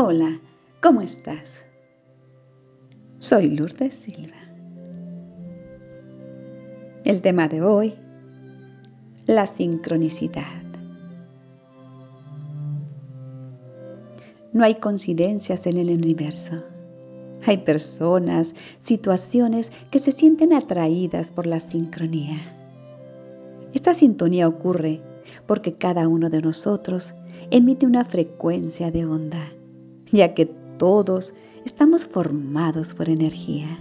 Hola, ¿cómo estás? Soy Lourdes Silva. El tema de hoy, la sincronicidad. No hay coincidencias en el universo. Hay personas, situaciones que se sienten atraídas por la sincronía. Esta sintonía ocurre porque cada uno de nosotros emite una frecuencia de onda ya que todos estamos formados por energía.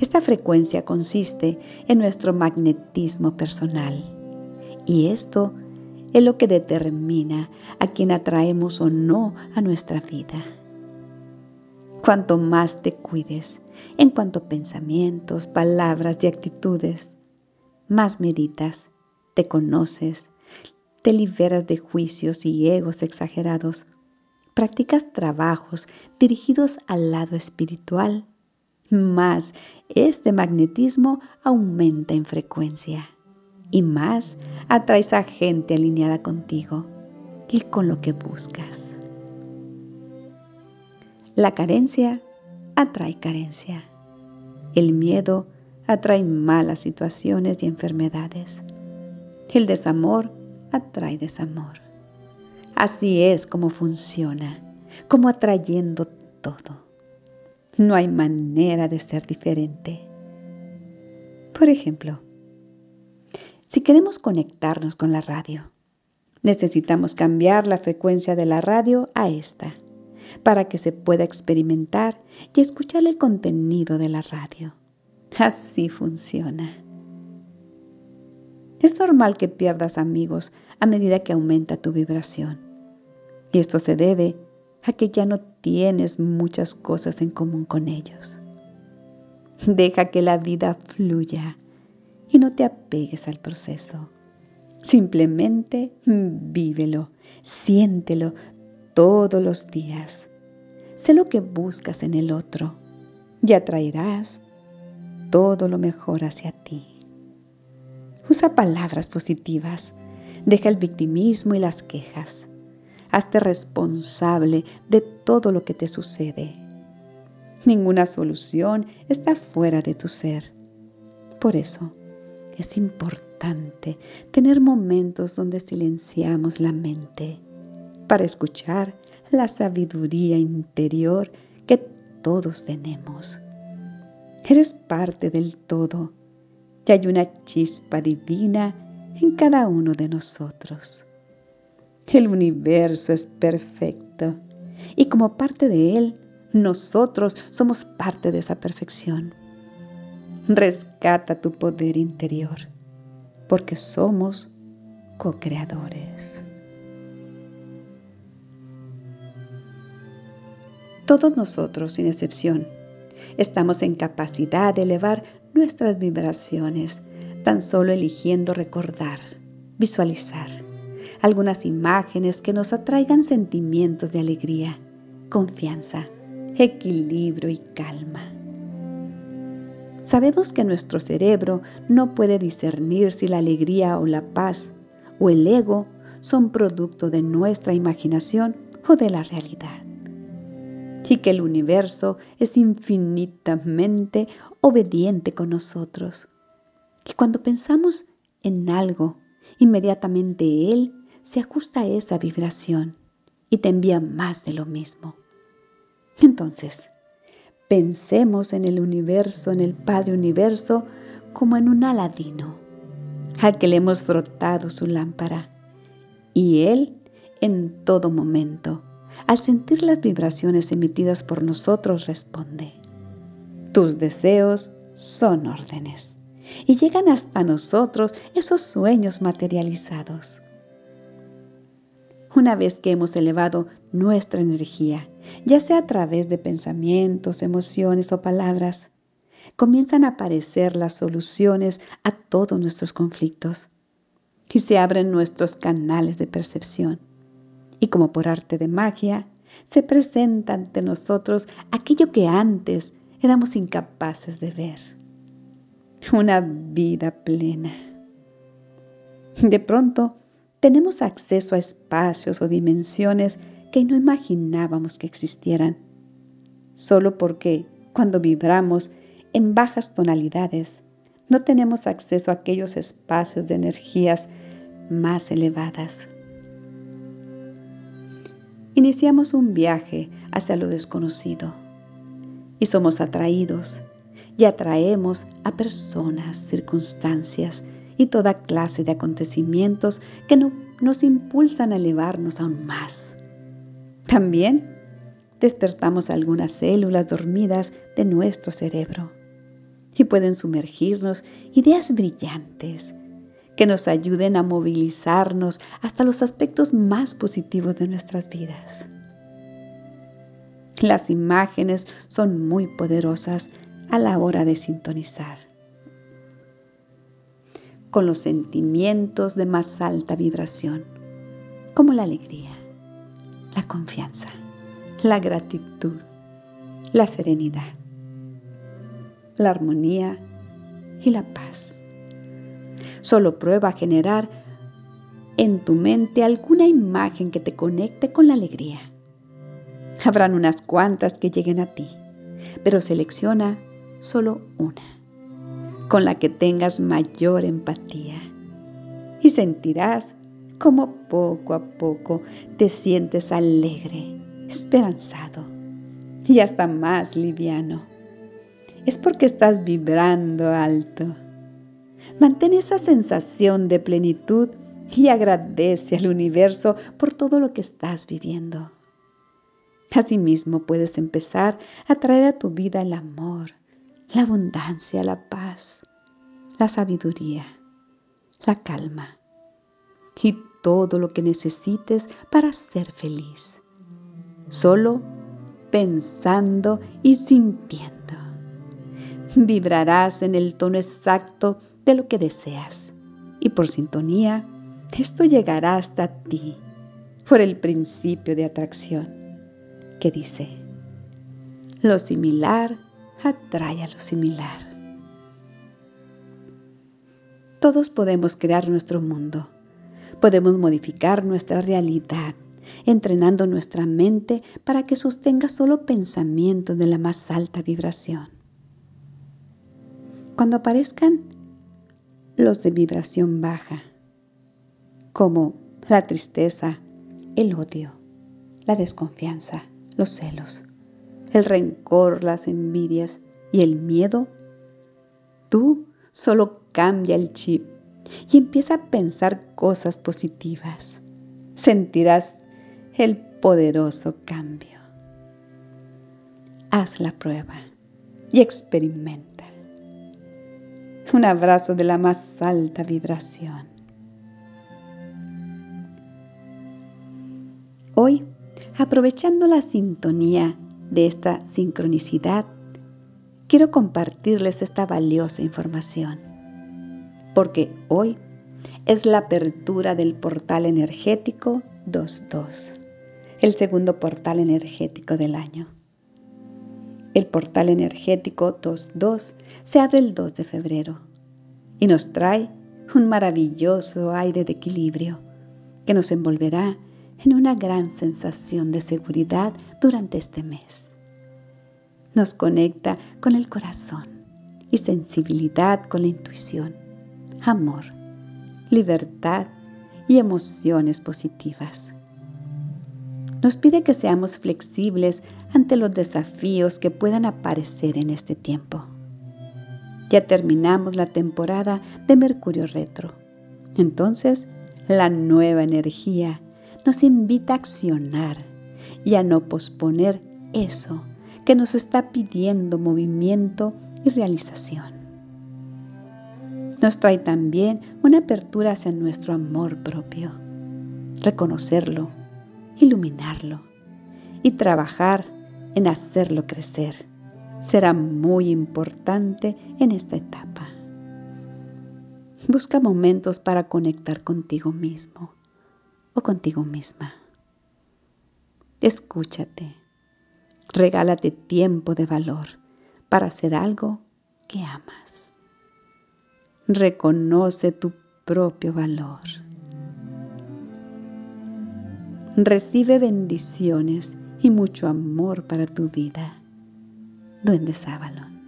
Esta frecuencia consiste en nuestro magnetismo personal y esto es lo que determina a quien atraemos o no a nuestra vida. Cuanto más te cuides en cuanto a pensamientos, palabras y actitudes, más meditas, te conoces, te liberas de juicios y egos exagerados practicas trabajos dirigidos al lado espiritual, más este magnetismo aumenta en frecuencia y más atraes a gente alineada contigo y con lo que buscas. La carencia atrae carencia. El miedo atrae malas situaciones y enfermedades. El desamor atrae desamor. Así es como funciona, como atrayendo todo. No hay manera de ser diferente. Por ejemplo, si queremos conectarnos con la radio, necesitamos cambiar la frecuencia de la radio a esta, para que se pueda experimentar y escuchar el contenido de la radio. Así funciona. Es normal que pierdas amigos a medida que aumenta tu vibración. Y esto se debe a que ya no tienes muchas cosas en común con ellos. Deja que la vida fluya y no te apegues al proceso. Simplemente vívelo, siéntelo todos los días. Sé lo que buscas en el otro y atraerás todo lo mejor hacia ti. Usa palabras positivas. Deja el victimismo y las quejas. Hazte responsable de todo lo que te sucede. Ninguna solución está fuera de tu ser. Por eso es importante tener momentos donde silenciamos la mente para escuchar la sabiduría interior que todos tenemos. Eres parte del todo y hay una chispa divina en cada uno de nosotros. El universo es perfecto y como parte de él, nosotros somos parte de esa perfección. Rescata tu poder interior porque somos co-creadores. Todos nosotros, sin excepción, estamos en capacidad de elevar nuestras vibraciones, tan solo eligiendo recordar, visualizar algunas imágenes que nos atraigan sentimientos de alegría, confianza, equilibrio y calma. Sabemos que nuestro cerebro no puede discernir si la alegría o la paz o el ego son producto de nuestra imaginación o de la realidad. Y que el universo es infinitamente obediente con nosotros. Y cuando pensamos en algo, inmediatamente Él se ajusta a esa vibración y te envía más de lo mismo. Entonces, pensemos en el universo, en el Padre Universo, como en un aladino, al que le hemos frotado su lámpara. Y Él, en todo momento, al sentir las vibraciones emitidas por nosotros, responde, tus deseos son órdenes y llegan hasta nosotros esos sueños materializados. Una vez que hemos elevado nuestra energía, ya sea a través de pensamientos, emociones o palabras, comienzan a aparecer las soluciones a todos nuestros conflictos y se abren nuestros canales de percepción. Y como por arte de magia, se presenta ante nosotros aquello que antes éramos incapaces de ver. Una vida plena. De pronto, tenemos acceso a espacios o dimensiones que no imaginábamos que existieran, solo porque cuando vibramos en bajas tonalidades no tenemos acceso a aquellos espacios de energías más elevadas. Iniciamos un viaje hacia lo desconocido y somos atraídos y atraemos a personas, circunstancias y toda clase de acontecimientos que nos impulsan a elevarnos aún más. También despertamos algunas células dormidas de nuestro cerebro y pueden sumergirnos ideas brillantes que nos ayuden a movilizarnos hasta los aspectos más positivos de nuestras vidas. Las imágenes son muy poderosas a la hora de sintonizar con los sentimientos de más alta vibración, como la alegría, la confianza, la gratitud, la serenidad, la armonía y la paz. Solo prueba a generar en tu mente alguna imagen que te conecte con la alegría. Habrán unas cuantas que lleguen a ti, pero selecciona solo una, con la que tengas mayor empatía y sentirás como poco a poco te sientes alegre, esperanzado y hasta más liviano. Es porque estás vibrando alto. Mantén esa sensación de plenitud y agradece al universo por todo lo que estás viviendo. Asimismo puedes empezar a traer a tu vida el amor, la abundancia, la paz, la sabiduría, la calma y todo lo que necesites para ser feliz. Solo pensando y sintiendo. Vibrarás en el tono exacto de lo que deseas y por sintonía esto llegará hasta ti por el principio de atracción que dice, lo similar atrae a lo similar. Todos podemos crear nuestro mundo Podemos modificar nuestra realidad entrenando nuestra mente para que sostenga solo pensamientos de la más alta vibración. Cuando aparezcan los de vibración baja, como la tristeza, el odio, la desconfianza, los celos, el rencor, las envidias y el miedo, tú solo cambia el chip y empieza a pensar cosas positivas. Sentirás el poderoso cambio. Haz la prueba y experimenta. Un abrazo de la más alta vibración. Hoy, aprovechando la sintonía de esta sincronicidad, quiero compartirles esta valiosa información porque hoy es la apertura del portal energético 22, el segundo portal energético del año. El portal energético 22 se abre el 2 de febrero y nos trae un maravilloso aire de equilibrio que nos envolverá en una gran sensación de seguridad durante este mes. Nos conecta con el corazón y sensibilidad con la intuición amor, libertad y emociones positivas. Nos pide que seamos flexibles ante los desafíos que puedan aparecer en este tiempo. Ya terminamos la temporada de Mercurio Retro. Entonces, la nueva energía nos invita a accionar y a no posponer eso que nos está pidiendo movimiento y realización nos trae también una apertura hacia nuestro amor propio. Reconocerlo, iluminarlo y trabajar en hacerlo crecer será muy importante en esta etapa. Busca momentos para conectar contigo mismo o contigo misma. Escúchate. Regálate tiempo de valor para hacer algo que amas reconoce tu propio valor. Recibe bendiciones y mucho amor para tu vida. Duende Sábalon.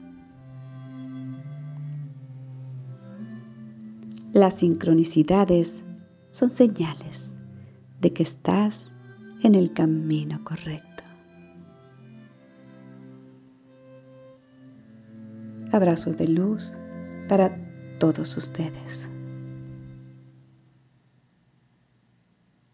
Las sincronicidades son señales de que estás en el camino correcto. Abrazos de luz para todos ustedes.